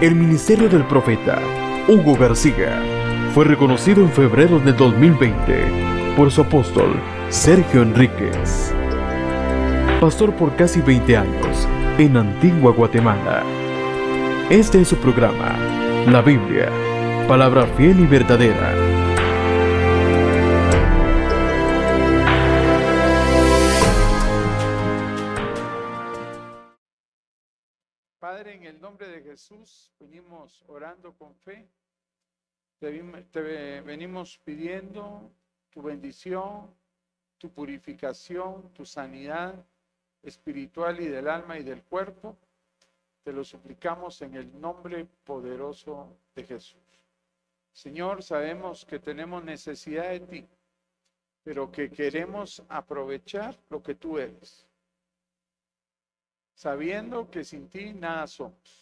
El ministerio del profeta Hugo García fue reconocido en febrero de 2020 por su apóstol Sergio Enríquez, pastor por casi 20 años en Antigua Guatemala. Este es su programa, la Biblia, palabra fiel y verdadera. Jesús venimos orando con fe. Te, venimos pidiendo tu bendición, tu purificación, tu sanidad espiritual y del alma y del cuerpo. Te lo suplicamos en el nombre poderoso de Jesús. Señor, sabemos que tenemos necesidad de ti, pero que queremos aprovechar lo que tú eres, sabiendo que sin ti nada somos.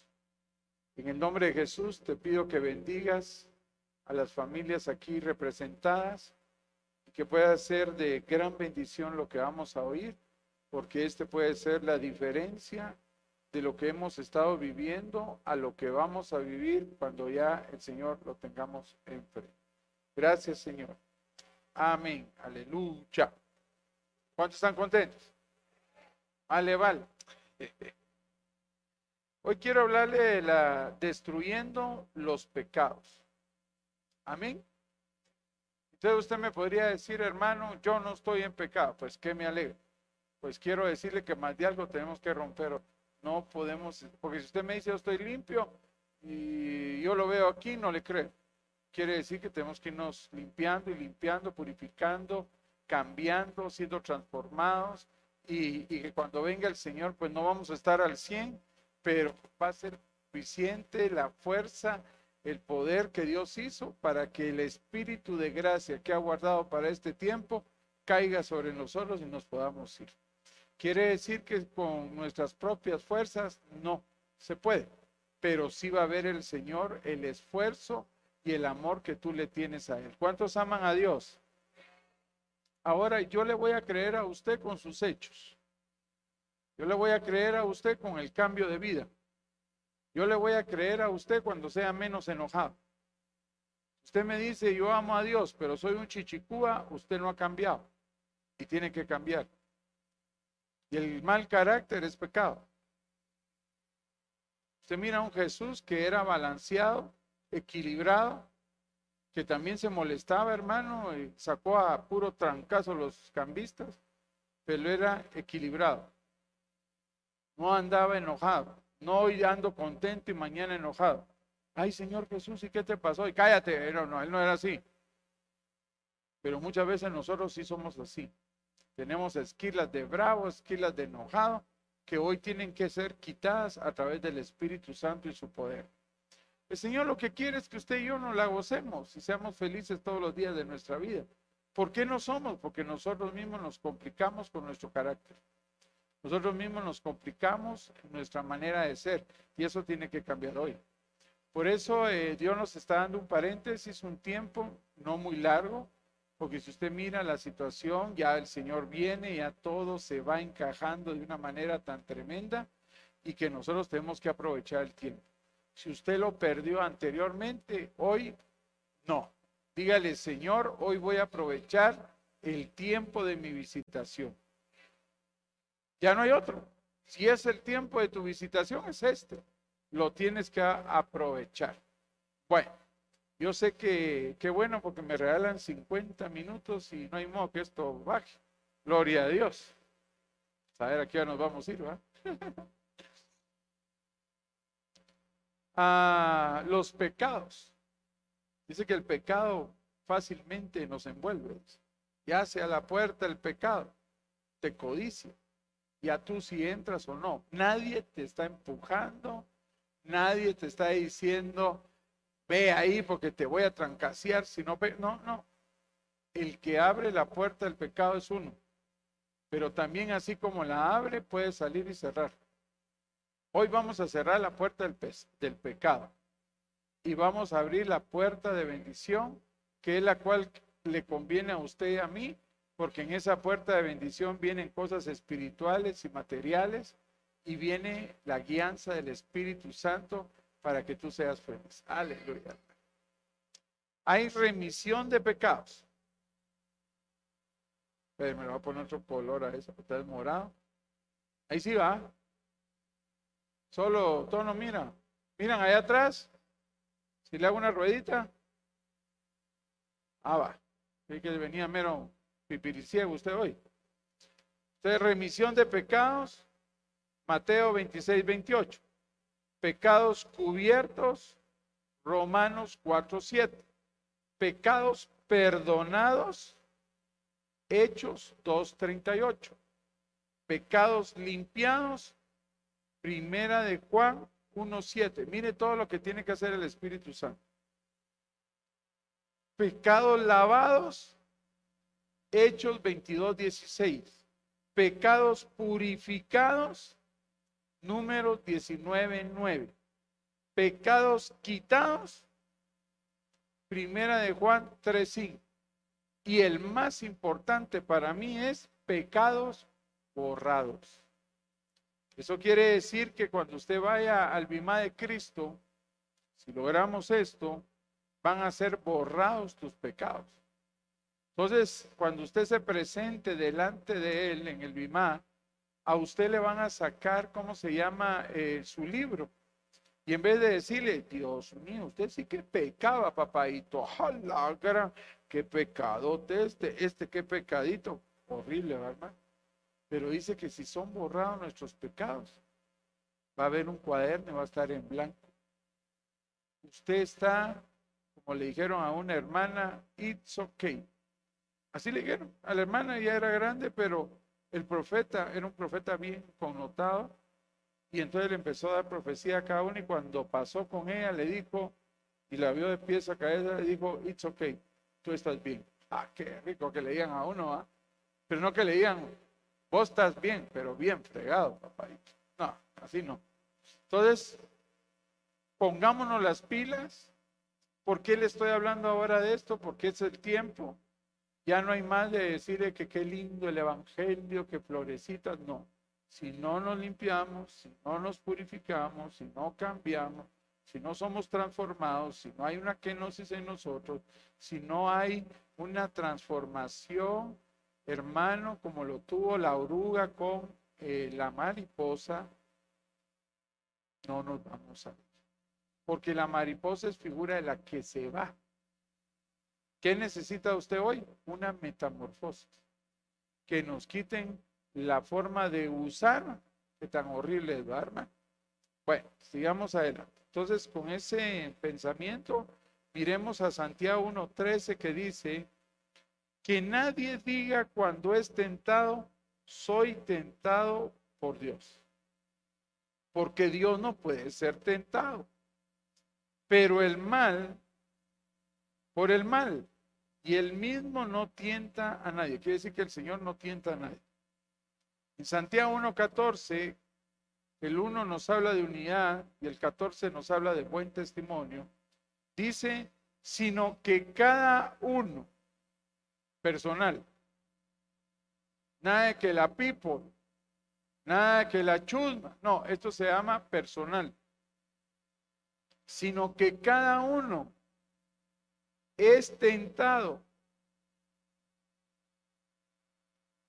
En el nombre de Jesús te pido que bendigas a las familias aquí representadas y que pueda ser de gran bendición lo que vamos a oír, porque este puede ser la diferencia de lo que hemos estado viviendo a lo que vamos a vivir cuando ya el Señor lo tengamos enfrente. Gracias, Señor. Amén. Aleluya. ¿Cuántos están contentos? Vale, vale. Hoy quiero hablarle de la destruyendo los pecados. Amén. Entonces usted me podría decir, hermano, yo no estoy en pecado. Pues que me alegra. Pues quiero decirle que más de algo tenemos que romper no podemos, porque si usted me dice yo estoy limpio y yo lo veo aquí, no le creo. Quiere decir que tenemos que irnos limpiando y limpiando, purificando, cambiando, siendo transformados y, que cuando venga el Señor, pues no vamos a estar al 100, pero va a ser suficiente la fuerza, el poder que Dios hizo para que el Espíritu de gracia que ha guardado para este tiempo caiga sobre nosotros y nos podamos ir. Quiere decir que con nuestras propias fuerzas no se puede, pero sí va a ver el Señor el esfuerzo y el amor que tú le tienes a Él. ¿Cuántos aman a Dios? Ahora yo le voy a creer a usted con sus hechos. Yo le voy a creer a usted con el cambio de vida. Yo le voy a creer a usted cuando sea menos enojado. Usted me dice, yo amo a Dios, pero soy un chichicúa, usted no ha cambiado y tiene que cambiar. Y el mal carácter es pecado. Usted mira a un Jesús que era balanceado, equilibrado, que también se molestaba, hermano, y sacó a puro trancazo los cambistas, pero era equilibrado. No andaba enojado, no hoy ando contento y mañana enojado. Ay, Señor Jesús, ¿y qué te pasó? Y cállate, no, no, él no era así. Pero muchas veces nosotros sí somos así. Tenemos esquilas de bravo, esquilas de enojado, que hoy tienen que ser quitadas a través del Espíritu Santo y su poder. El Señor lo que quiere es que usted y yo nos la gocemos y seamos felices todos los días de nuestra vida. ¿Por qué no somos? Porque nosotros mismos nos complicamos con nuestro carácter. Nosotros mismos nos complicamos nuestra manera de ser y eso tiene que cambiar hoy. Por eso eh, Dios nos está dando un paréntesis, un tiempo no muy largo, porque si usted mira la situación, ya el Señor viene, ya todo se va encajando de una manera tan tremenda y que nosotros tenemos que aprovechar el tiempo. Si usted lo perdió anteriormente, hoy no. Dígale, Señor, hoy voy a aprovechar el tiempo de mi visitación. Ya no hay otro. Si es el tiempo de tu visitación, es este. Lo tienes que aprovechar. Bueno. Yo sé que qué bueno porque me regalan 50 minutos y no hay modo que esto baje. Gloria a Dios. A ver, aquí ya nos vamos a ir, ¿va? a los pecados. Dice que el pecado fácilmente nos envuelve. Ya sea la puerta el pecado, te codicia. Ya tú si entras o no. Nadie te está empujando, nadie te está diciendo, ve ahí porque te voy a trancasear, si no, no, no. El que abre la puerta del pecado es uno, pero también así como la abre puede salir y cerrar. Hoy vamos a cerrar la puerta del, del pecado y vamos a abrir la puerta de bendición, que es la cual le conviene a usted y a mí, porque en esa puerta de bendición vienen cosas espirituales y materiales y viene la guianza del Espíritu Santo para que tú seas feliz. Aleluya. Hay remisión de pecados. me lo voy a poner otro color a eso, está morado. Ahí sí va. Solo, tono, mira. Miran allá atrás. Si le hago una ruedita. Ah, va. Vi que venía mero pipiriciego usted hoy. Entonces, remisión de pecados. Mateo 26, 28. Pecados cubiertos. Romanos 4, 7. Pecados perdonados. Hechos 2.38. Pecados limpiados. Primera de Juan 1.7. Mire todo lo que tiene que hacer el Espíritu Santo. Pecados lavados. Hechos 22.16. Pecados purificados. Número 19.9. Pecados quitados. Primera de Juan 3.5. Y el más importante para mí es pecados borrados. Eso quiere decir que cuando usted vaya al Bimá de Cristo, si logramos esto, van a ser borrados tus pecados. Entonces, cuando usted se presente delante de Él en el Bimá, a usted le van a sacar, ¿cómo se llama? Eh, su libro. Y en vez de decirle, Dios mío, usted sí que pecaba, papadito. ¡Hala, gran! ¡Qué pecado este! Este, qué pecadito. Horrible, ¿verdad? Pero dice que si son borrados nuestros pecados, va a haber un cuaderno y va a estar en blanco. Usted está, como le dijeron a una hermana, it's okay. Así le dijeron a la hermana, ya era grande, pero el profeta era un profeta bien connotado. Y entonces le empezó a dar profecía a cada uno y cuando pasó con ella le dijo, y la vio de pies a cabeza, le dijo, it's okay, tú estás bien. Ah, qué rico que le digan a uno, ¿ah? Pero no que le digan, Vos estás bien, pero bien fregado, papá. No, así no. Entonces, pongámonos las pilas. ¿Por qué le estoy hablando ahora de esto? Porque es el tiempo. Ya no hay más de decirle que qué lindo el Evangelio, que florecitas. No. Si no nos limpiamos, si no nos purificamos, si no cambiamos, si no somos transformados, si no hay una kenosis en nosotros, si no hay una transformación hermano, como lo tuvo la oruga con eh, la mariposa, no nos vamos a ver. Porque la mariposa es figura de la que se va. ¿Qué necesita usted hoy? Una metamorfosis. Que nos quiten la forma de usar, que tan horrible es, ¿verdad, Bueno, sigamos adelante. Entonces, con ese pensamiento, miremos a Santiago 1.13 que dice, que nadie diga cuando es tentado, soy tentado por Dios. Porque Dios no puede ser tentado. Pero el mal, por el mal, y el mismo no tienta a nadie. Quiere decir que el Señor no tienta a nadie. En Santiago 1.14, el 1 nos habla de unidad y el 14 nos habla de buen testimonio. Dice, sino que cada uno personal. Nada de que la people, nada de que la chusma. No, esto se llama personal. Sino que cada uno es tentado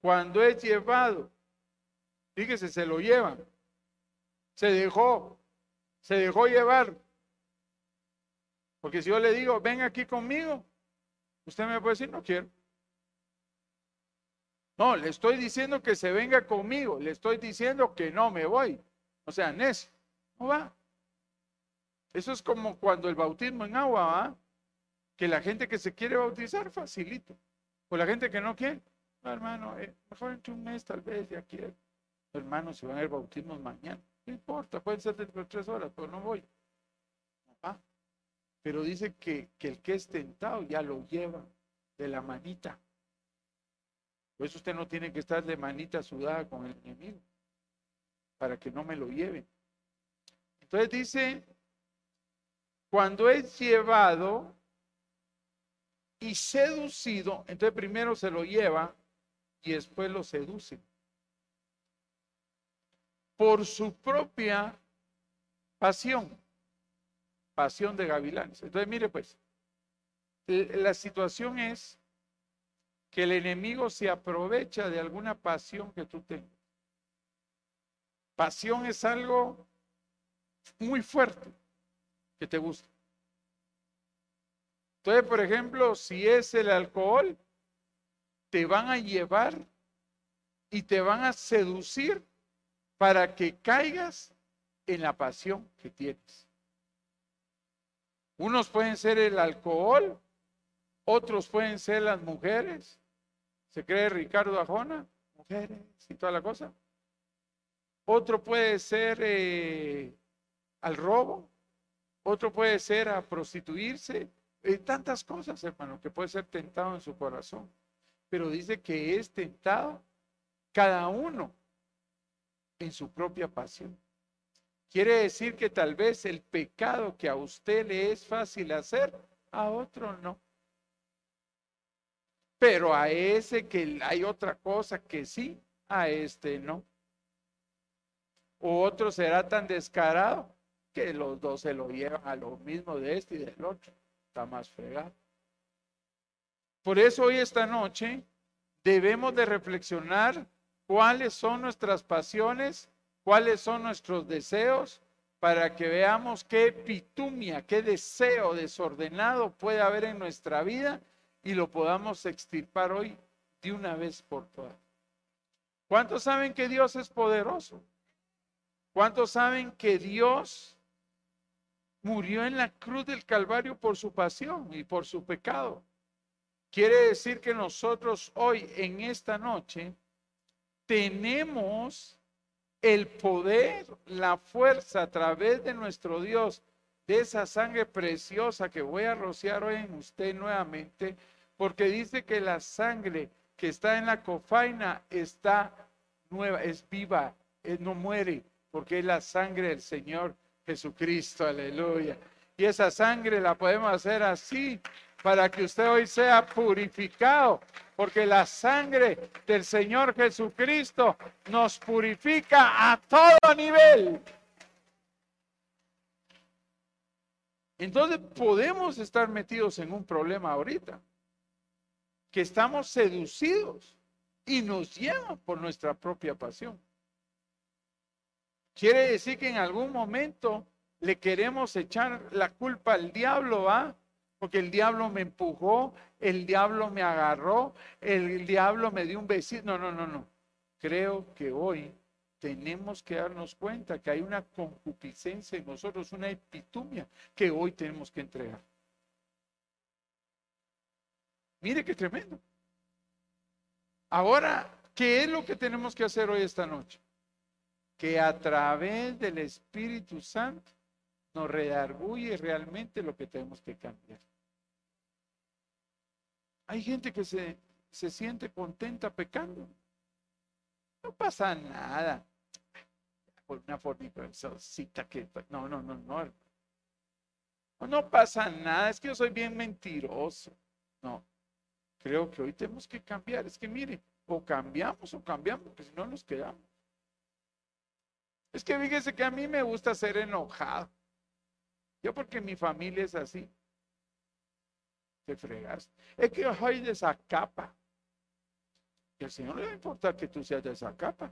cuando es llevado. Fíjese, se lo llevan. Se dejó, se dejó llevar. Porque si yo le digo, ven aquí conmigo, usted me puede decir, no quiero. No, le estoy diciendo que se venga conmigo, le estoy diciendo que no me voy. O sea, Nes, no va. Eso es como cuando el bautismo en agua va, que la gente que se quiere bautizar, facilito. O la gente que no quiere, no, hermano, eh, mejor entre un mes tal vez ya quiero. Hermano, se van a ir bautismos mañana. No importa, pueden ser dentro de tres horas, pero no voy. No Pero dice que, que el que es tentado ya lo lleva de la manita. Por eso usted no tiene que estar de manita sudada con el enemigo, para que no me lo lleve. Entonces dice, cuando es llevado y seducido, entonces primero se lo lleva y después lo seduce. Por su propia pasión. pasión de gavilanes. Entonces, mire pues, la situación es que el enemigo se aprovecha de alguna pasión que tú tengas. Pasión es algo muy fuerte que te gusta. Entonces, por ejemplo, si es el alcohol, te van a llevar y te van a seducir para que caigas en la pasión que tienes. Unos pueden ser el alcohol, otros pueden ser las mujeres. ¿Se cree Ricardo Ajona? Mujeres y toda la cosa. Otro puede ser eh, al robo, otro puede ser a prostituirse, eh, tantas cosas, hermano, que puede ser tentado en su corazón. Pero dice que es tentado cada uno en su propia pasión. Quiere decir que tal vez el pecado que a usted le es fácil hacer, a otro no. Pero a ese que hay otra cosa que sí, a este no o otro será tan descarado que los dos se lo llevan a lo mismo de este y del otro. Está más fregado. Por eso hoy esta noche debemos de reflexionar cuáles son nuestras pasiones, cuáles son nuestros deseos, para que veamos qué pitumia, qué deseo desordenado puede haber en nuestra vida y lo podamos extirpar hoy de una vez por todas. ¿Cuántos saben que Dios es poderoso? ¿Cuántos saben que Dios murió en la cruz del Calvario por su pasión y por su pecado? Quiere decir que nosotros hoy, en esta noche, tenemos el poder, la fuerza a través de nuestro Dios, de esa sangre preciosa que voy a rociar en usted nuevamente, porque dice que la sangre que está en la cofaina está nueva, es viva, no muere, porque es la sangre del Señor Jesucristo, aleluya. Y esa sangre la podemos hacer así para que usted hoy sea purificado, porque la sangre del Señor Jesucristo nos purifica a todo nivel. Entonces podemos estar metidos en un problema ahorita, que estamos seducidos y nos llevan por nuestra propia pasión. Quiere decir que en algún momento le queremos echar la culpa al diablo, ¿va? Porque el diablo me empujó, el diablo me agarró, el diablo me dio un besito. No, no, no, no. Creo que hoy tenemos que darnos cuenta que hay una concupiscencia en nosotros, una epitumia que hoy tenemos que entregar. Mire qué tremendo. Ahora, ¿qué es lo que tenemos que hacer hoy esta noche? Que a través del Espíritu Santo nos redarguye realmente lo que tenemos que cambiar. Hay gente que se, se siente contenta pecando. No pasa nada. Por una cita que. No, no, no, no. No pasa nada. Es que yo soy bien mentiroso. No. Creo que hoy tenemos que cambiar. Es que mire, o cambiamos o cambiamos, porque si no nos quedamos. Es que fíjese que a mí me gusta ser enojado. Yo porque mi familia es así. Te fregas. Es que yo soy de esa capa. Y al Señor le va a importar que tú seas de esa capa.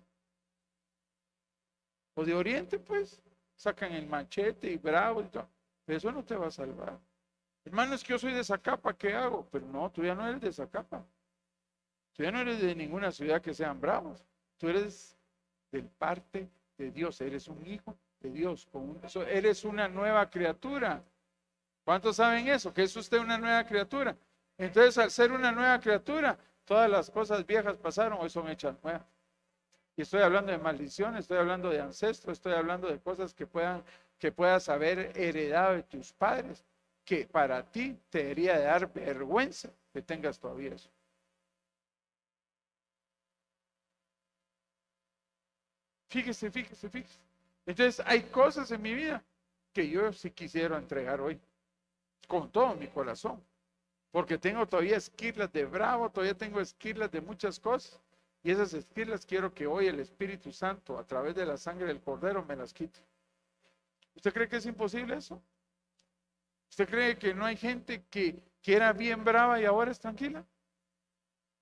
O de Oriente, pues, sacan el machete y bravo y todo. Pero eso no te va a salvar. Hermano, es que yo soy de esa capa, ¿qué hago? Pero no, tú ya no eres de esa capa. Tú ya no eres de ninguna ciudad que sean bravos. Tú eres del parte de Dios, eres un hijo de Dios, eres una nueva criatura. ¿Cuántos saben eso? Que es usted una nueva criatura. Entonces, al ser una nueva criatura, todas las cosas viejas pasaron, hoy son hechas nuevas. Y estoy hablando de maldiciones, estoy hablando de ancestros, estoy hablando de cosas que puedan que puedas haber heredado de tus padres, que para ti te debería de dar vergüenza que tengas todavía eso. Fíjese, fíjese, fíjese. Entonces hay cosas en mi vida que yo sí quisiera entregar hoy, con todo mi corazón, porque tengo todavía esquirlas de bravo, todavía tengo esquirlas de muchas cosas, y esas esquirlas quiero que hoy el Espíritu Santo, a través de la sangre del Cordero, me las quite. ¿Usted cree que es imposible eso? ¿Usted cree que no hay gente que, que era bien brava y ahora es tranquila?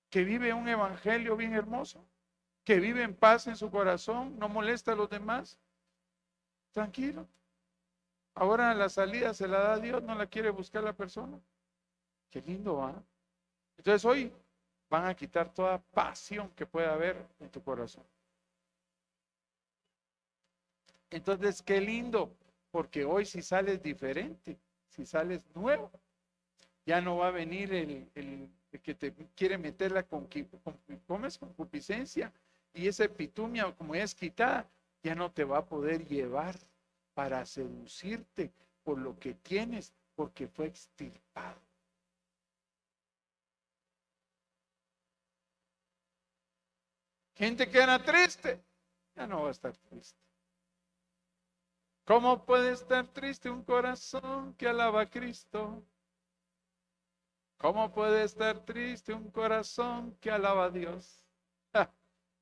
Que vive un evangelio bien hermoso, que vive en paz en su corazón, no molesta a los demás. Tranquilo. Ahora la salida se la da Dios, no la quiere buscar la persona. Qué lindo va. Entonces hoy van a quitar toda pasión que pueda haber en tu corazón. Entonces, qué lindo, porque hoy si sales diferente, si sales nuevo, ya no va a venir el, que te quiere meter la concupiscencia y esa epitumia como es quitada, ya no te va a poder llevar para seducirte por lo que tienes, porque fue extirpado. Gente que era triste, ya no va a estar triste. ¿Cómo puede estar triste un corazón que alaba a Cristo? ¿Cómo puede estar triste un corazón que alaba a Dios?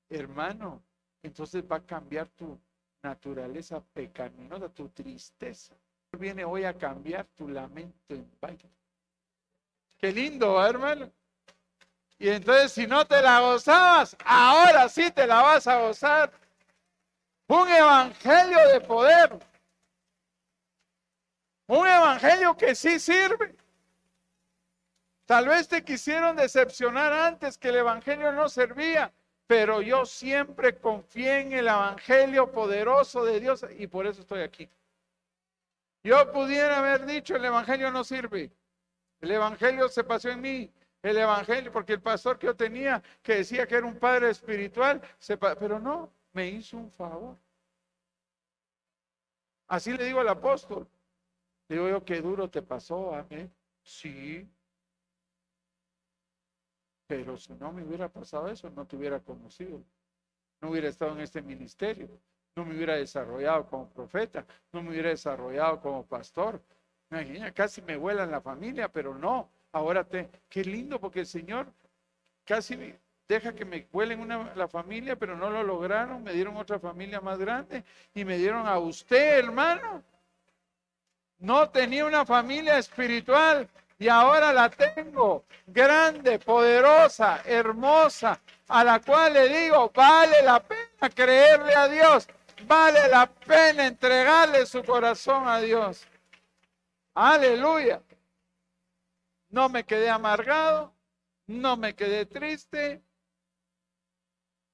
Hermano, entonces va a cambiar tu naturaleza pecaminosa, tu tristeza. Viene hoy a cambiar tu lamento en baile. Qué lindo, hermano. Y entonces si no te la gozabas, ahora sí te la vas a gozar. Un evangelio de poder. Un evangelio que sí sirve. Tal vez te quisieron decepcionar antes que el evangelio no servía, pero yo siempre confié en el evangelio poderoso de Dios y por eso estoy aquí. Yo pudiera haber dicho el evangelio no sirve. El evangelio se pasó en mí el Evangelio, porque el pastor que yo tenía, que decía que era un padre espiritual, pero no, me hizo un favor. Así le digo al apóstol. Digo yo, qué duro te pasó, amén. Sí. Pero si no me hubiera pasado eso, no te hubiera conocido. No hubiera estado en este ministerio. No me hubiera desarrollado como profeta. No me hubiera desarrollado como pastor. Imagina, casi me vuela en la familia, pero no. Ahora te, qué lindo porque el Señor casi deja que me vuelen una, la familia, pero no lo lograron, me dieron otra familia más grande y me dieron a usted, hermano. No tenía una familia espiritual y ahora la tengo, grande, poderosa, hermosa, a la cual le digo, vale la pena creerle a Dios, vale la pena entregarle su corazón a Dios. Aleluya no me quedé amargado, no me quedé triste.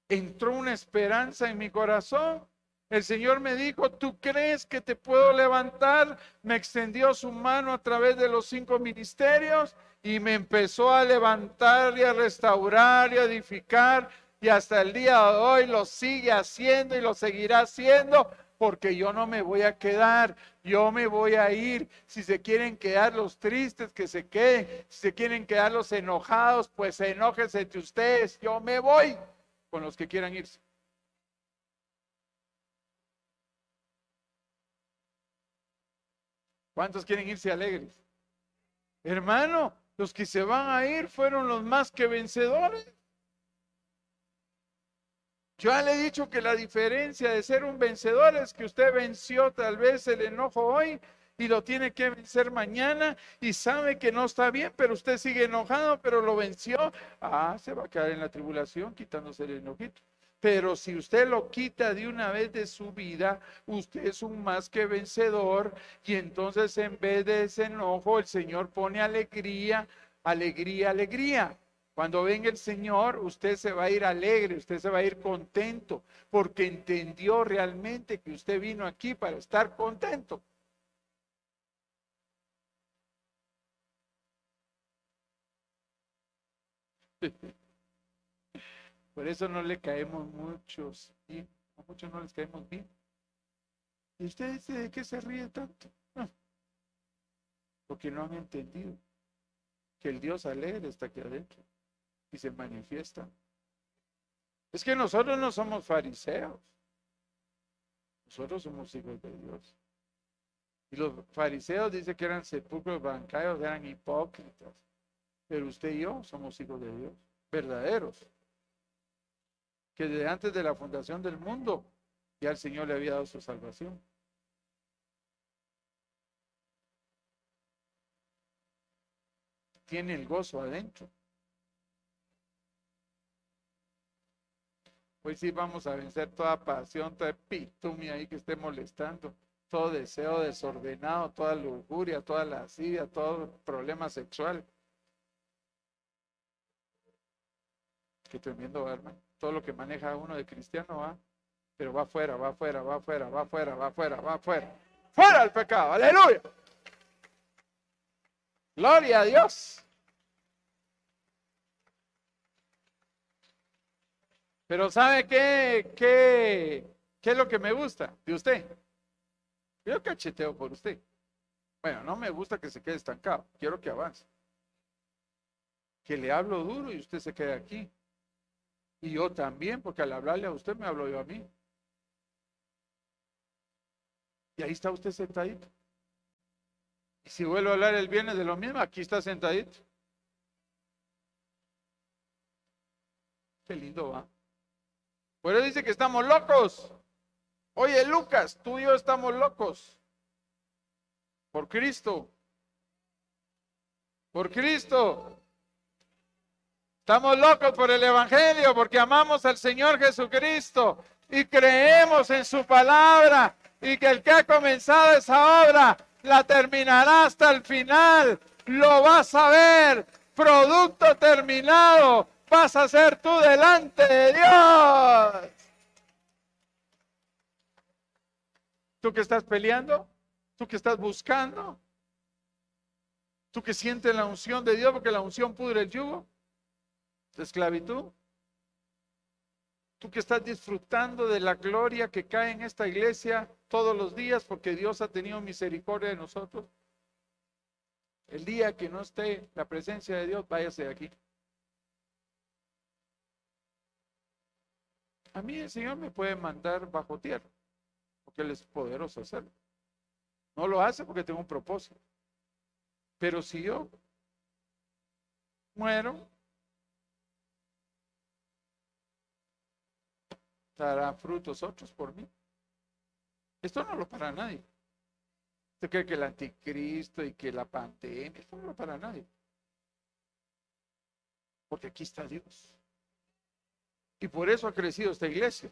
Entró una esperanza en mi corazón. El Señor me dijo, ¿tú crees que te puedo levantar? Me extendió su mano a través de los cinco ministerios y me empezó a levantar y a restaurar y a edificar. Y hasta el día de hoy lo sigue haciendo y lo seguirá haciendo porque yo no me voy a quedar, yo me voy a ir. Si se quieren quedar los tristes, que se queden. Si se quieren quedar los enojados, pues enójense entre ustedes. Yo me voy con los que quieran irse. ¿Cuántos quieren irse alegres? Hermano, los que se van a ir fueron los más que vencedores. Yo ya le he dicho que la diferencia de ser un vencedor es que usted venció tal vez el enojo hoy y lo tiene que vencer mañana y sabe que no está bien, pero usted sigue enojado, pero lo venció. Ah, se va a quedar en la tribulación quitándose el enojito. Pero si usted lo quita de una vez de su vida, usted es un más que vencedor y entonces en vez de ese enojo, el Señor pone alegría, alegría, alegría. Cuando venga el Señor, usted se va a ir alegre, usted se va a ir contento, porque entendió realmente que usted vino aquí para estar contento. Por eso no le caemos muchos bien, a muchos no les caemos bien. ¿Y usted dice de qué se ríe tanto? Porque no han entendido que el Dios alegre está aquí adentro y se manifiesta. Es que nosotros no somos fariseos. Nosotros somos hijos de Dios. Y los fariseos dicen que eran sepulcros bancarios, eran hipócritas. Pero usted y yo somos hijos de Dios, verdaderos. Que desde antes de la fundación del mundo ya el Señor le había dado su salvación. tiene el gozo adentro. Pues sí vamos a vencer toda pasión, toda epitumia ahí que esté molestando, todo deseo desordenado, toda lujuria, toda lascivia, todo problema sexual. Qué tremendo, hermano. Todo lo que maneja uno de cristiano va, pero va afuera, va afuera, va afuera, va afuera, va afuera, va afuera. Fuera el pecado, aleluya. Gloria a Dios. Pero ¿sabe qué, qué, qué es lo que me gusta de usted? Yo cacheteo por usted. Bueno, no me gusta que se quede estancado. Quiero que avance. Que le hablo duro y usted se quede aquí. Y yo también, porque al hablarle a usted me hablo yo a mí. Y ahí está usted sentadito. Y si vuelvo a hablar el viernes de lo mismo, aquí está sentadito. Qué lindo va. Por eso dice que estamos locos. Oye, Lucas, tú y yo estamos locos. Por Cristo. Por Cristo. Estamos locos por el Evangelio porque amamos al Señor Jesucristo y creemos en su palabra y que el que ha comenzado esa obra la terminará hasta el final. Lo vas a ver. Producto terminado. Vas a ser tú delante de Dios. Tú que estás peleando, tú que estás buscando, tú que sientes la unción de Dios porque la unción pudre el yugo esclavitud. Tú que estás disfrutando de la gloria que cae en esta iglesia todos los días porque Dios ha tenido misericordia de nosotros. El día que no esté la presencia de Dios, váyase de aquí. A mí el Señor me puede mandar bajo tierra, porque Él es poderoso hacerlo. No lo hace porque tengo un propósito. Pero si yo muero, dará frutos otros por mí. Esto no lo para nadie. ¿Usted cree que el anticristo y que la pandemia, esto no lo para nadie? Porque aquí está Dios. Y por eso ha crecido esta iglesia.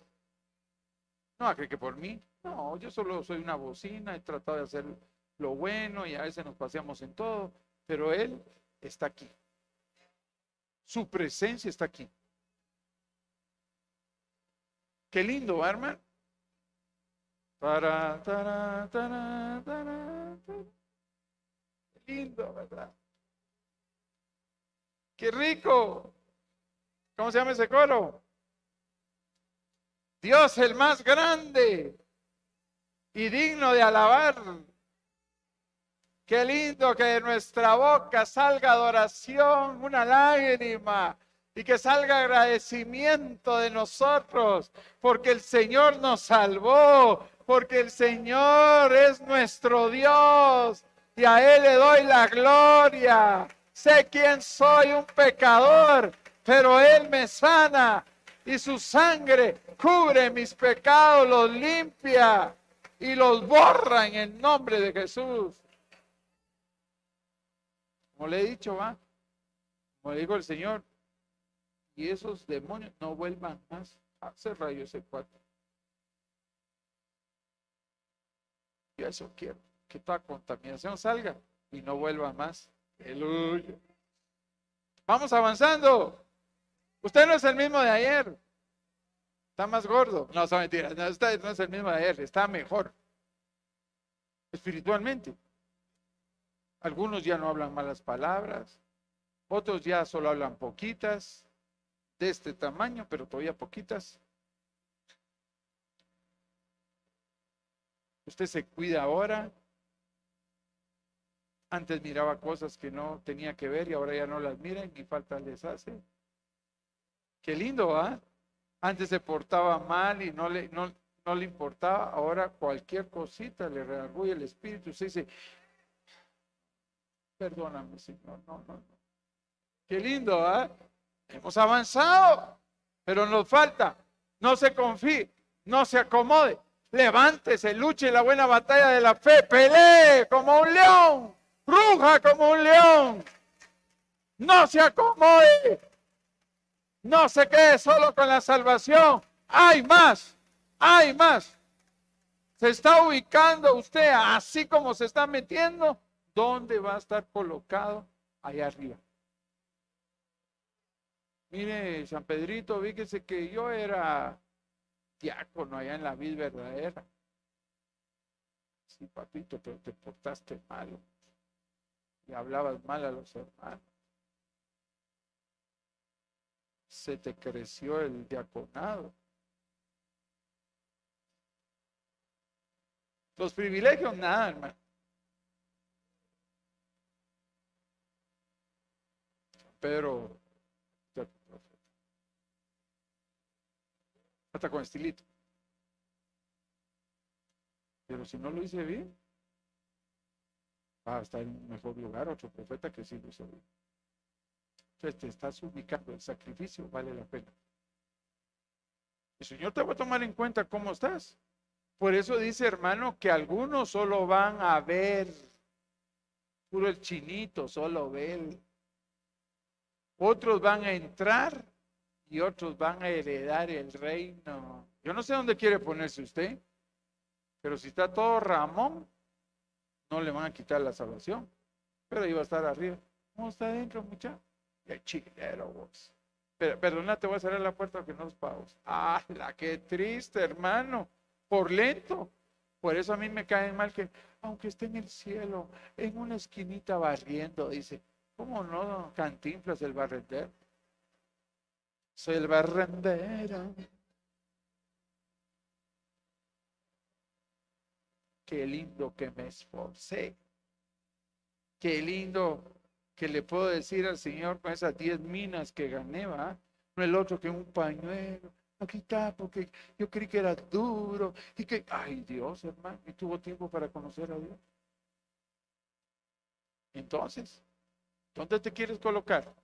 No, cree que por mí. No, yo solo soy una bocina, he tratado de hacer lo bueno y a veces nos paseamos en todo, pero Él está aquí. Su presencia está aquí. Qué lindo, hermano. Para, Qué lindo, ¿verdad? Qué rico. ¿Cómo se llama ese coro? Dios el más grande y digno de alabar. Qué lindo que de nuestra boca salga adoración, una lágrima, y que salga agradecimiento de nosotros, porque el Señor nos salvó, porque el Señor es nuestro Dios y a Él le doy la gloria. Sé quién soy, un pecador, pero Él me sana y su sangre cubre mis pecados, los limpia y los borra en el nombre de Jesús. Como le he dicho, va, como le dijo el Señor, y esos demonios no vuelvan más a hacer rayos ese cuatro. Yo eso quiero, que toda contaminación salga y no vuelva más. Aleluya. Vamos avanzando. Usted no es el mismo de ayer. Está más gordo. No, son mentiras. Usted no es el mismo de ayer. Está mejor. Espiritualmente. Algunos ya no hablan malas palabras. Otros ya solo hablan poquitas. De este tamaño, pero todavía poquitas. Usted se cuida ahora. Antes miraba cosas que no tenía que ver y ahora ya no las miran y falta les hace. Qué lindo, ¿ah? Antes se portaba mal y no le, no, no le importaba. Ahora cualquier cosita le redarguye el espíritu. Usted dice, perdóname, Señor. No, no, no. Qué lindo, ¿ah? Hemos avanzado, pero nos falta. No se confíe, no se acomode. Levántese, luche la buena batalla de la fe, pelee como un león, ruja como un león. No se acomode. No se quede solo con la salvación. Hay más. Hay más. Se está ubicando usted así como se está metiendo. ¿Dónde va a estar colocado? Allá arriba. Mire, San Pedrito, fíjese que yo era diácono allá en la vida verdadera. Sí, papito, pero te portaste malo. Y hablabas mal a los hermanos. Se te creció el diaconado. Los privilegios, nada, hermano. Pero hasta con estilito. Pero si no lo hice bien, va a estar en un mejor lugar otro profeta que sí lo hizo bien. Entonces te estás ubicando, el sacrificio vale la pena. El Señor te va a tomar en cuenta cómo estás. Por eso dice, hermano, que algunos solo van a ver, puro el chinito, solo ver. Otros van a entrar y otros van a heredar el reino. Yo no sé dónde quiere ponerse usted, pero si está todo Ramón, no le van a quitar la salvación, pero iba a estar arriba. ¿Cómo está adentro, muchacho? Qué chilero vos. Pero, perdona, te voy a cerrar la puerta que no es pagos. ¡Ah, la qué triste, hermano! Por lento. Por eso a mí me cae mal que, aunque esté en el cielo, en una esquinita barriendo, dice, ¿cómo no cantinflas el barrender? Soy el barrendero. Qué lindo que me esforcé. Qué lindo que le puedo decir al Señor con esas diez minas que gané, ¿va? No el otro que un pañuelo. Aquí está, porque yo creí que era duro y que, ay Dios, hermano, y tuvo tiempo para conocer a Dios. Entonces, ¿dónde te quieres colocar?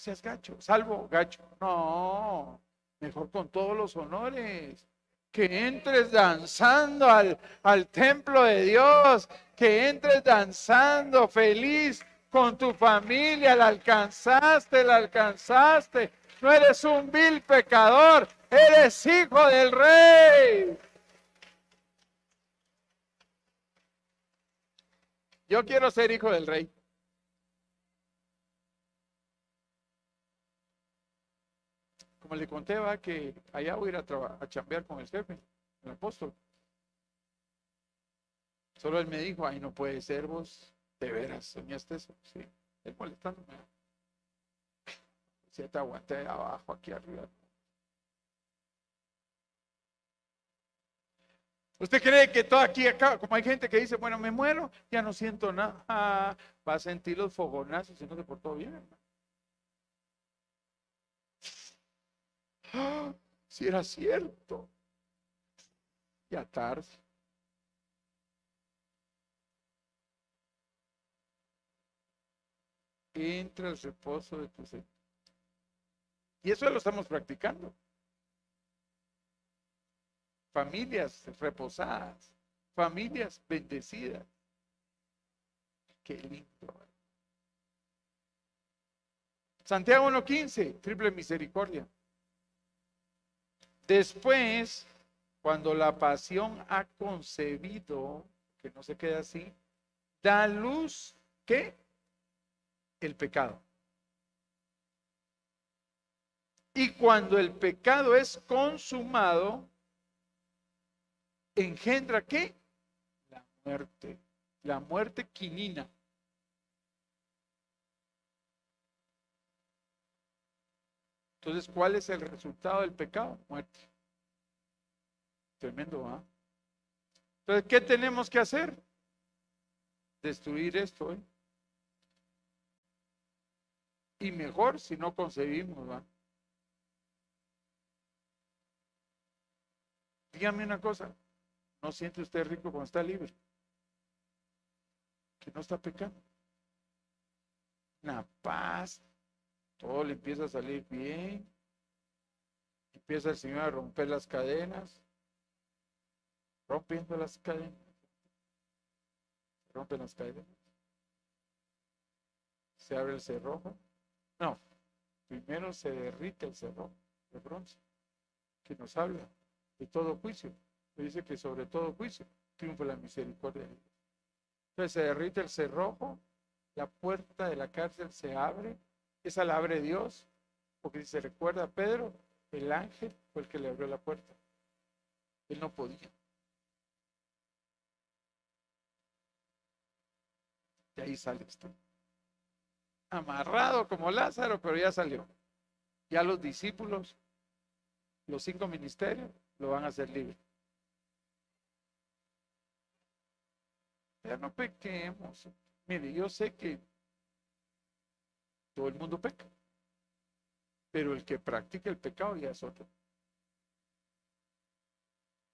Seas gacho, salvo gacho. No, mejor con todos los honores. Que entres danzando al, al templo de Dios, que entres danzando feliz con tu familia, la alcanzaste, la alcanzaste. No eres un vil pecador, eres hijo del rey. Yo quiero ser hijo del rey. Como le conté, va que allá voy a ir a, a chambear con el jefe, el apóstol. Solo él me dijo, ay, no puede ser vos, de veras, soñaste eso. Sí, él molestándome. Si te aguanté abajo, aquí arriba. ¿Usted cree que todo aquí acá, como hay gente que dice, bueno, me muero, ya no siento nada, va a sentir los fogonazos y no se portó bien, hermano? si era cierto. Ya tarde. Entra el reposo de tu. Y eso lo estamos practicando. Familias reposadas, familias bendecidas. Qué lindo. Santiago 1.15, triple misericordia. Después, cuando la pasión ha concebido, que no se queda así, da luz, ¿qué? El pecado. Y cuando el pecado es consumado, engendra qué? La muerte. La muerte quinina. Entonces, ¿cuál es el resultado del pecado? Muerte. Tremendo, ¿ah? Entonces, ¿qué tenemos que hacer? Destruir esto, ¿eh? Y mejor si no concebimos, ¿va? Dígame una cosa, ¿no siente usted rico cuando está libre? Que no está pecando. Una paz, todo le empieza a salir bien. Empieza el Señor a romper las cadenas. Rompiendo las cadenas. Rompen las cadenas. se abre el cerrojo. No, primero se derrite el cerrojo de bronce, que nos habla de todo juicio. Dice que sobre todo juicio triunfa la misericordia de Dios. Entonces se derrite el cerrojo, la puerta de la cárcel se abre, esa la abre Dios, porque si se recuerda a Pedro, el ángel fue el que le abrió la puerta. Él no podía. Y ahí sale esto. Amarrado como Lázaro, pero ya salió. Ya los discípulos, los cinco ministerios, lo van a hacer libre. Ya no pequemos. Mire, yo sé que todo el mundo peca, pero el que practica el pecado ya es otro.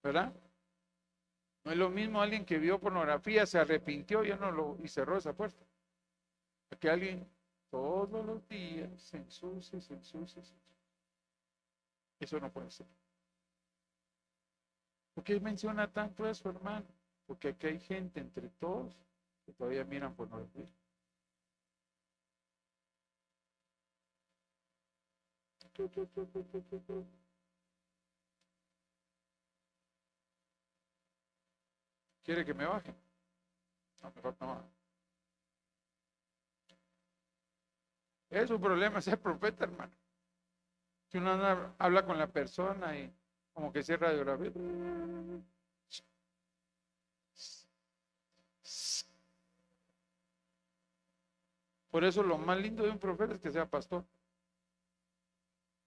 ¿Verdad? No es lo mismo alguien que vio pornografía, se arrepintió ya no lo, y cerró esa puerta. Que alguien todos los días se ensucia, se ensucia, se ensucia. Eso no puede ser. ¿Por qué menciona tanto eso, hermano? Porque aquí hay gente entre todos que todavía miran pornografía. ¿Quiere que me baje? No, mejor no. Es un problema ser profeta, hermano. Si uno habla con la persona y como que cierra de grabé. Por eso lo más lindo de un profeta es que sea pastor,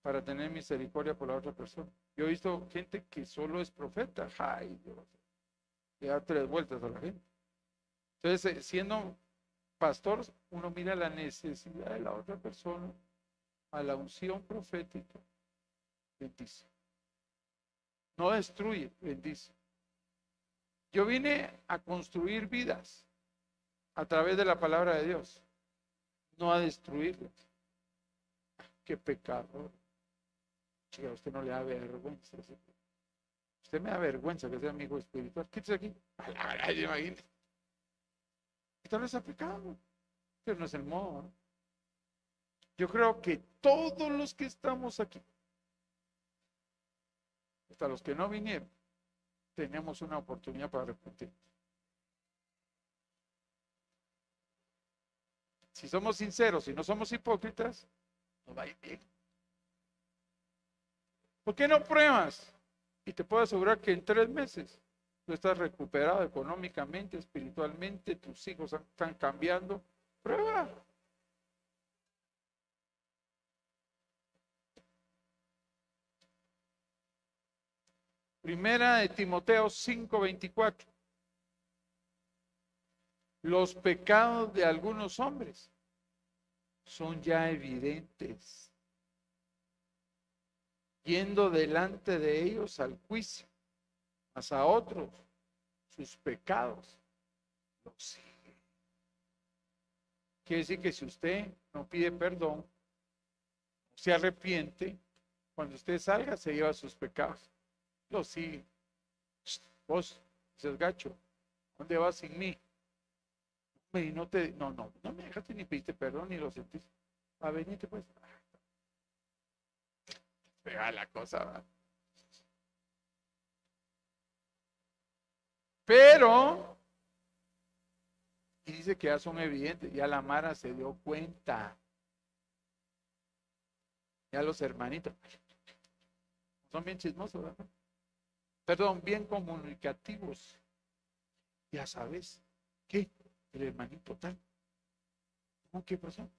para tener misericordia por la otra persona. Yo he visto gente que solo es profeta, ay Dios, le da tres vueltas a la gente. Entonces, eh, siendo pastor, uno mira la necesidad de la otra persona, a la unción profética, bendice. No destruye, bendice. Yo vine a construir vidas a través de la palabra de Dios, no a destruirlas. Qué pecado. Chica, usted no le da vergüenza. Usted me da vergüenza que sea amigo espiritual. Quítese aquí. Palabra, imagínese. Tal vez ha pecado, pero no es el modo. Yo creo que todos los que estamos aquí, hasta los que no vinieron, tenemos una oportunidad para arrepentirnos. Si somos sinceros y no somos hipócritas, nos va a ir bien. ¿Por qué no pruebas? Y te puedo asegurar que en tres meses tú estás recuperado económicamente, espiritualmente, tus hijos están cambiando. Prueba. Primera de Timoteo 5:24. Los pecados de algunos hombres son ya evidentes, yendo delante de ellos al juicio, mas a otros sus pecados los siguen. Quiere decir que si usted no pide perdón, se arrepiente, cuando usted salga se lleva sus pecados. Lo sigue. Vos, dices gacho, ¿dónde vas sin mí? no, te, no, no, no me dejaste ni pediste perdón ni lo sentiste. A venirte pues. Pega la cosa, Pero, y dice que ya son evidentes, ya la Mara se dio cuenta. Ya los hermanitos son bien chismosos, ¿verdad? Perdón, bien comunicativos. Ya sabes, ¿qué? El hermanito tal. ¿Cómo qué pasó?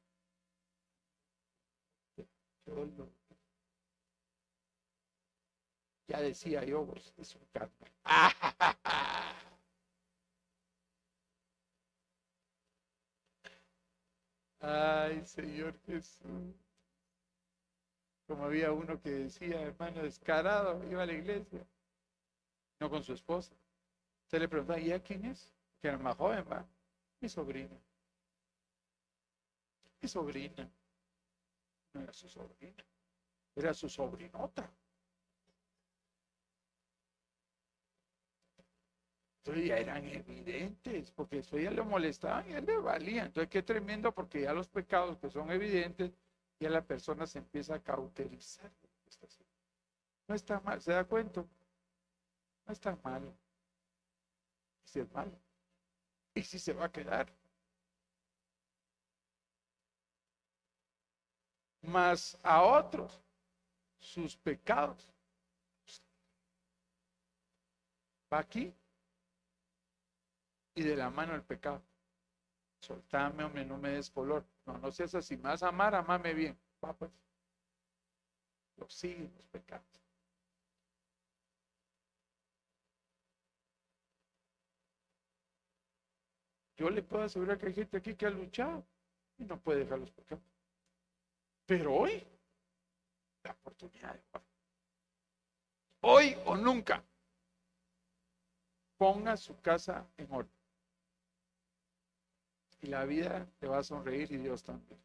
Ya decía yo, pues, es un cargo. Ay, Señor Jesús. Como había uno que decía, hermano, descarado, iba a la iglesia, no con su esposa. Se le preguntaba, ¿y a quién es? Que era más joven, va. Mi sobrina. Mi sobrina. No era su sobrina, era su sobrinota. Ya eran evidentes, porque eso ya le molestaban y él le valía. Entonces qué tremendo, porque ya los pecados que son evidentes, ya la persona se empieza a cauterizar. No está mal, ¿se da cuenta? No está malo. Si es malo. Y si se va a quedar. Más a otros, sus pecados. Va aquí y de la mano el pecado. Soltame, hombre, no me des color. No, no seas así. Más amar, amame bien. Va pues. Lo siguen los pecados. Yo le puedo asegurar que hay gente aquí que ha luchado y no puede dejar los pecados. Pero hoy, la oportunidad de Hoy o nunca. Ponga su casa en orden y la vida te va a sonreír y Dios también.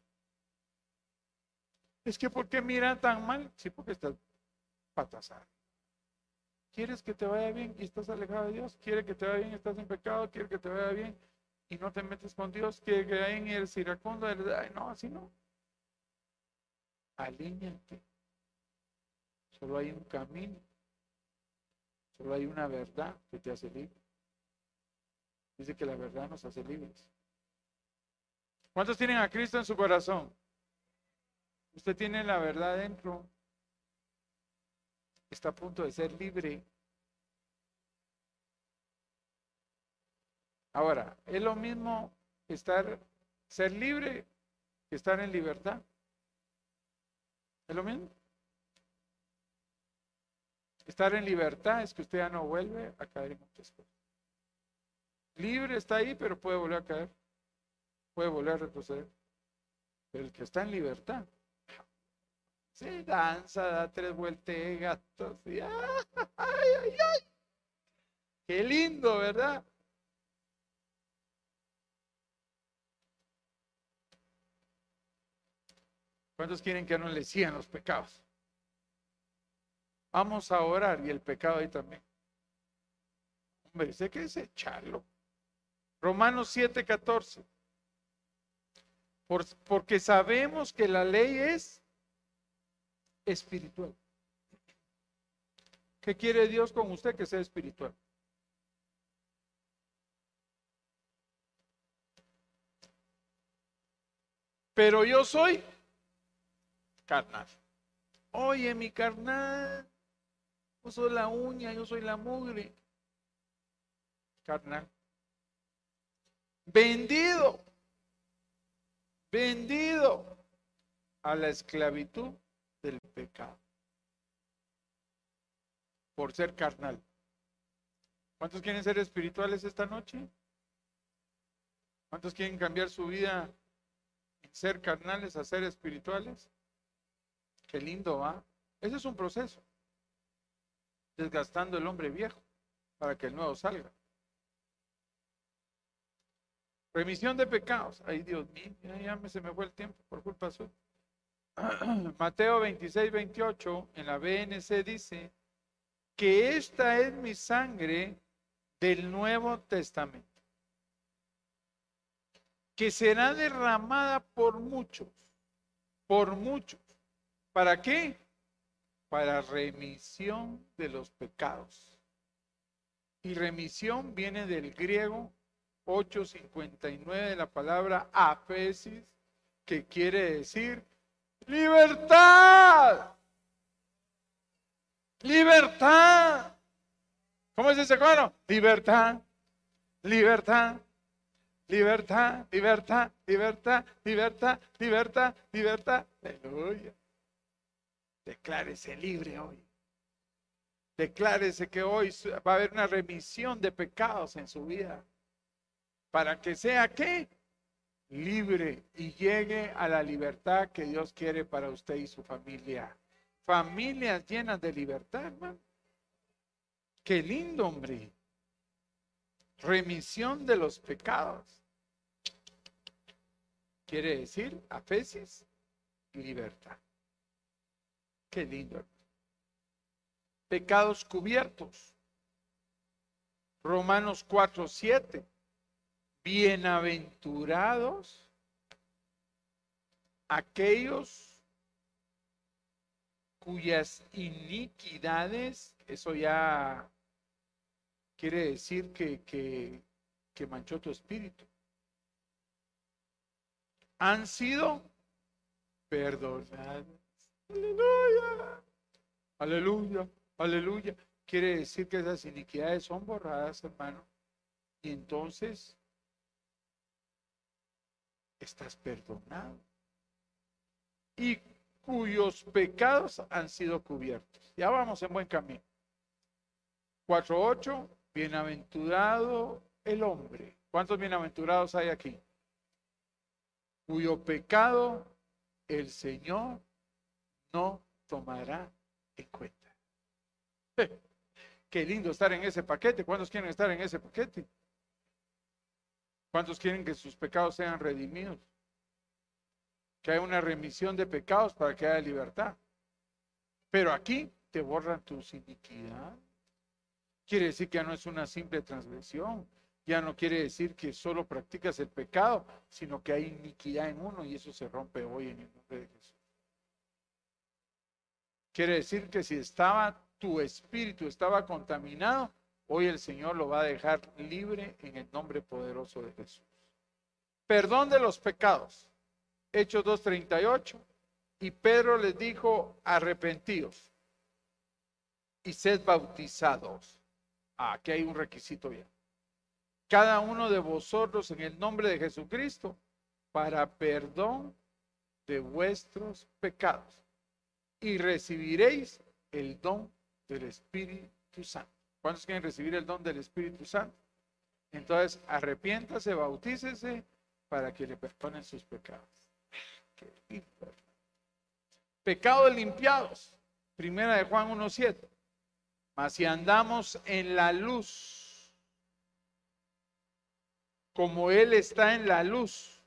Es que ¿por qué miran tan mal? Sí, porque estás patasado. ¿Quieres que te vaya bien y estás alejado de Dios? ¿Quiere que te vaya bien y estás en pecado? ¿Quiere que te vaya bien y no te metes con Dios? ¿Quiere que vaya bien y eres no, así no. Alíñate. Solo hay un camino. Solo hay una verdad que te hace libre. Dice que la verdad nos hace libres. ¿Cuántos tienen a Cristo en su corazón? Usted tiene la verdad dentro. Está a punto de ser libre. Ahora, es lo mismo estar, ser libre que estar en libertad. ¿Es lo mismo? Estar en libertad es que usted ya no vuelve a caer en muchas cosas. Libre está ahí, pero puede volver a caer puede volver a retroceder. Pero el que está en libertad, se danza, da tres vueltas gatos. Y, ¡ay, ay, ay! ¡Qué lindo, ¿verdad? ¿Cuántos quieren que no le sigan los pecados? Vamos a orar y el pecado ahí también. Hombre, sé que es echarlo. Romanos 7, 14 porque sabemos que la ley es espiritual. ¿Qué quiere Dios con usted que sea espiritual? Pero yo soy carnal. Oye, mi carnal, yo soy la uña, yo soy la mugre. Carnal. Vendido vendido a la esclavitud del pecado por ser carnal. ¿Cuántos quieren ser espirituales esta noche? ¿Cuántos quieren cambiar su vida en ser carnales a ser espirituales? Qué lindo va. Ese es un proceso. Desgastando el hombre viejo para que el nuevo salga. Remisión de pecados. Ay, Dios mío, ya se me fue el tiempo por culpa suya. Mateo 26, 28 en la BNC dice que esta es mi sangre del Nuevo Testamento, que será derramada por muchos, por muchos. ¿Para qué? Para remisión de los pecados. Y remisión viene del griego 8.59 de la palabra apesis, que quiere decir libertad. Libertad. ¿Cómo es ese coro? Libertad, libertad, libertad, libertad, libertad, libertad, libertad, libertad. Aleluya. Declárese libre hoy. Declárese que hoy va a haber una remisión de pecados en su vida para que sea qué? Libre y llegue a la libertad que Dios quiere para usted y su familia. Familias llenas de libertad, hermano. Qué lindo, hombre. Remisión de los pecados. Quiere decir, afesis, libertad. Qué lindo. Pecados cubiertos. Romanos 4, 7. Bienaventurados aquellos cuyas iniquidades, eso ya quiere decir que, manchó tu espíritu, han sido perdonados. Aleluya, aleluya, aleluya. Quiere decir que esas iniquidades son borradas, hermano. Y entonces estás perdonado. Y cuyos pecados han sido cubiertos. Ya vamos en buen camino. 4.8. Bienaventurado el hombre. ¿Cuántos bienaventurados hay aquí? Cuyo pecado el Señor no tomará en cuenta. Qué lindo estar en ese paquete. ¿Cuántos quieren estar en ese paquete? ¿Cuántos quieren que sus pecados sean redimidos? Que haya una remisión de pecados para que haya libertad. Pero aquí te borran tus iniquidades. Quiere decir que ya no es una simple transgresión. Ya no quiere decir que solo practicas el pecado, sino que hay iniquidad en uno y eso se rompe hoy en el nombre de Jesús. Quiere decir que si estaba tu espíritu estaba contaminado, hoy el Señor lo va a dejar libre en el nombre poderoso de Jesús. Perdón de los pecados. Hechos 2.38. Y Pedro les dijo, arrepentidos y sed bautizados. Ah, aquí hay un requisito bien. Cada uno de vosotros en el nombre de Jesucristo para perdón de vuestros pecados. Y recibiréis el don del Espíritu Santo. ¿Cuántos quieren recibir el don del Espíritu Santo? Entonces, arrepiéntase, bautícese para que le perdonen sus pecados. Qué Pecados limpiados. Primera de Juan 1.7. Mas si andamos en la luz, como Él está en la luz,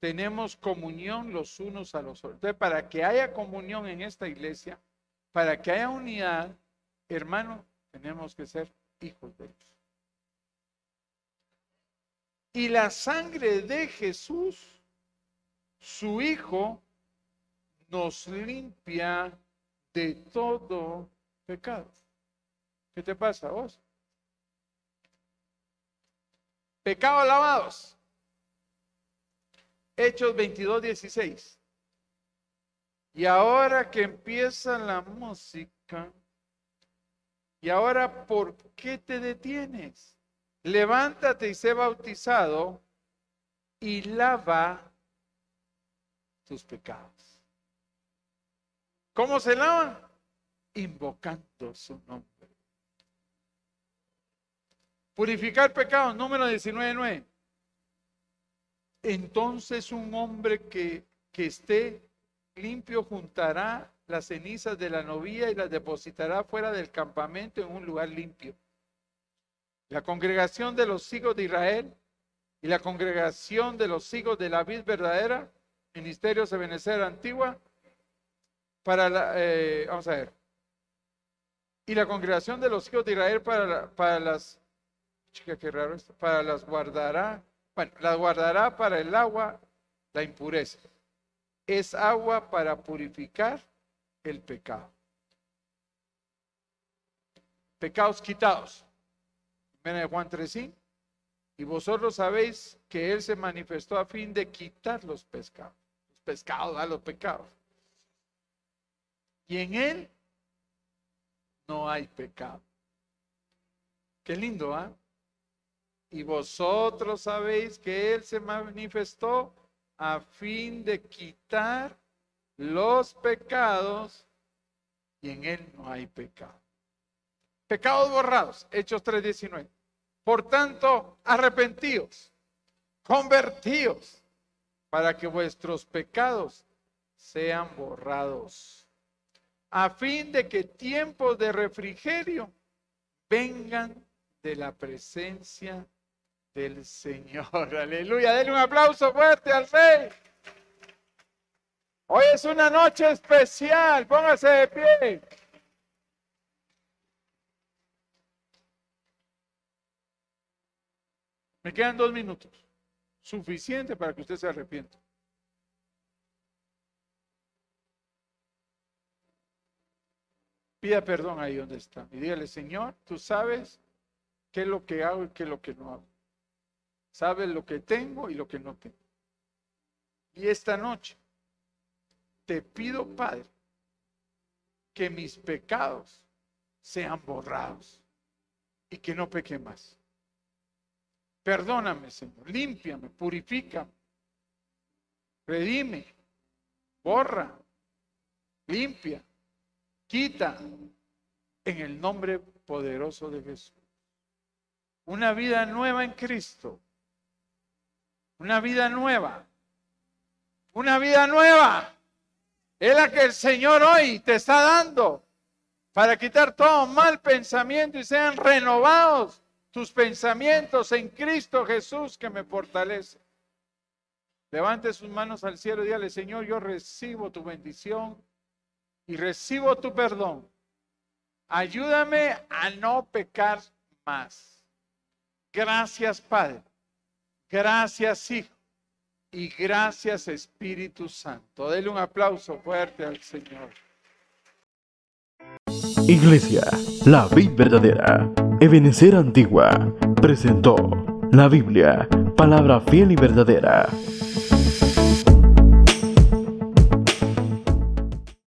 tenemos comunión los unos a los otros. Entonces, para que haya comunión en esta iglesia, para que haya unidad, hermano, tenemos que ser hijos de Dios. Y la sangre de Jesús, su Hijo, nos limpia de todo pecado. ¿Qué te pasa vos? Pecado lavados. Hechos 22, 16. Y ahora que empieza la música, y ahora, ¿por qué te detienes? Levántate y sé bautizado y lava tus pecados. ¿Cómo se lavan? Invocando su nombre. Purificar pecados, número 19.9. Entonces un hombre que, que esté limpio juntará las cenizas de la novia y las depositará fuera del campamento en un lugar limpio. La congregación de los hijos de Israel y la congregación de los hijos de la vid verdadera, ministerio de Benecer antigua, para la, eh, vamos a ver, y la congregación de los hijos de Israel para, para las, chica, qué raro esto, para las guardará, bueno, las guardará para el agua, la impureza es agua para purificar el pecado. Pecados quitados. Primera de Juan 3, y vosotros sabéis que Él se manifestó a fin de quitar los pescados. Los pescados, a los pecados. Y en Él no hay pecado. Qué lindo, ¿ah? Y vosotros sabéis que Él se manifestó a fin de quitar los pecados y en él no hay pecado. Pecados borrados, Hechos 3:19. Por tanto, arrepentíos, convertíos, para que vuestros pecados sean borrados, a fin de que tiempos de refrigerio vengan de la presencia del Señor. Aleluya. Denle un aplauso fuerte al Rey. Hoy es una noche especial. Póngase de pie. Me quedan dos minutos. Suficiente para que usted se arrepienta. Pida perdón ahí donde está. Y dígale, Señor, tú sabes qué es lo que hago y qué es lo que no hago. Sabes lo que tengo y lo que no tengo. Y esta noche te pido, Padre, que mis pecados sean borrados y que no peque más. Perdóname, Señor, límpiame, purifícame, redime, borra, limpia, quita en el nombre poderoso de Jesús. Una vida nueva en Cristo. Una vida nueva. Una vida nueva. Es la que el Señor hoy te está dando para quitar todo mal pensamiento y sean renovados tus pensamientos en Cristo Jesús que me fortalece. Levante sus manos al cielo y dígale, Señor, yo recibo tu bendición y recibo tu perdón. Ayúdame a no pecar más. Gracias, Padre. Gracias, Hijo. Y gracias, Espíritu Santo. Dele un aplauso fuerte al Señor. Iglesia, la vida verdadera, Ebenecer Antigua, presentó la Biblia, palabra fiel y verdadera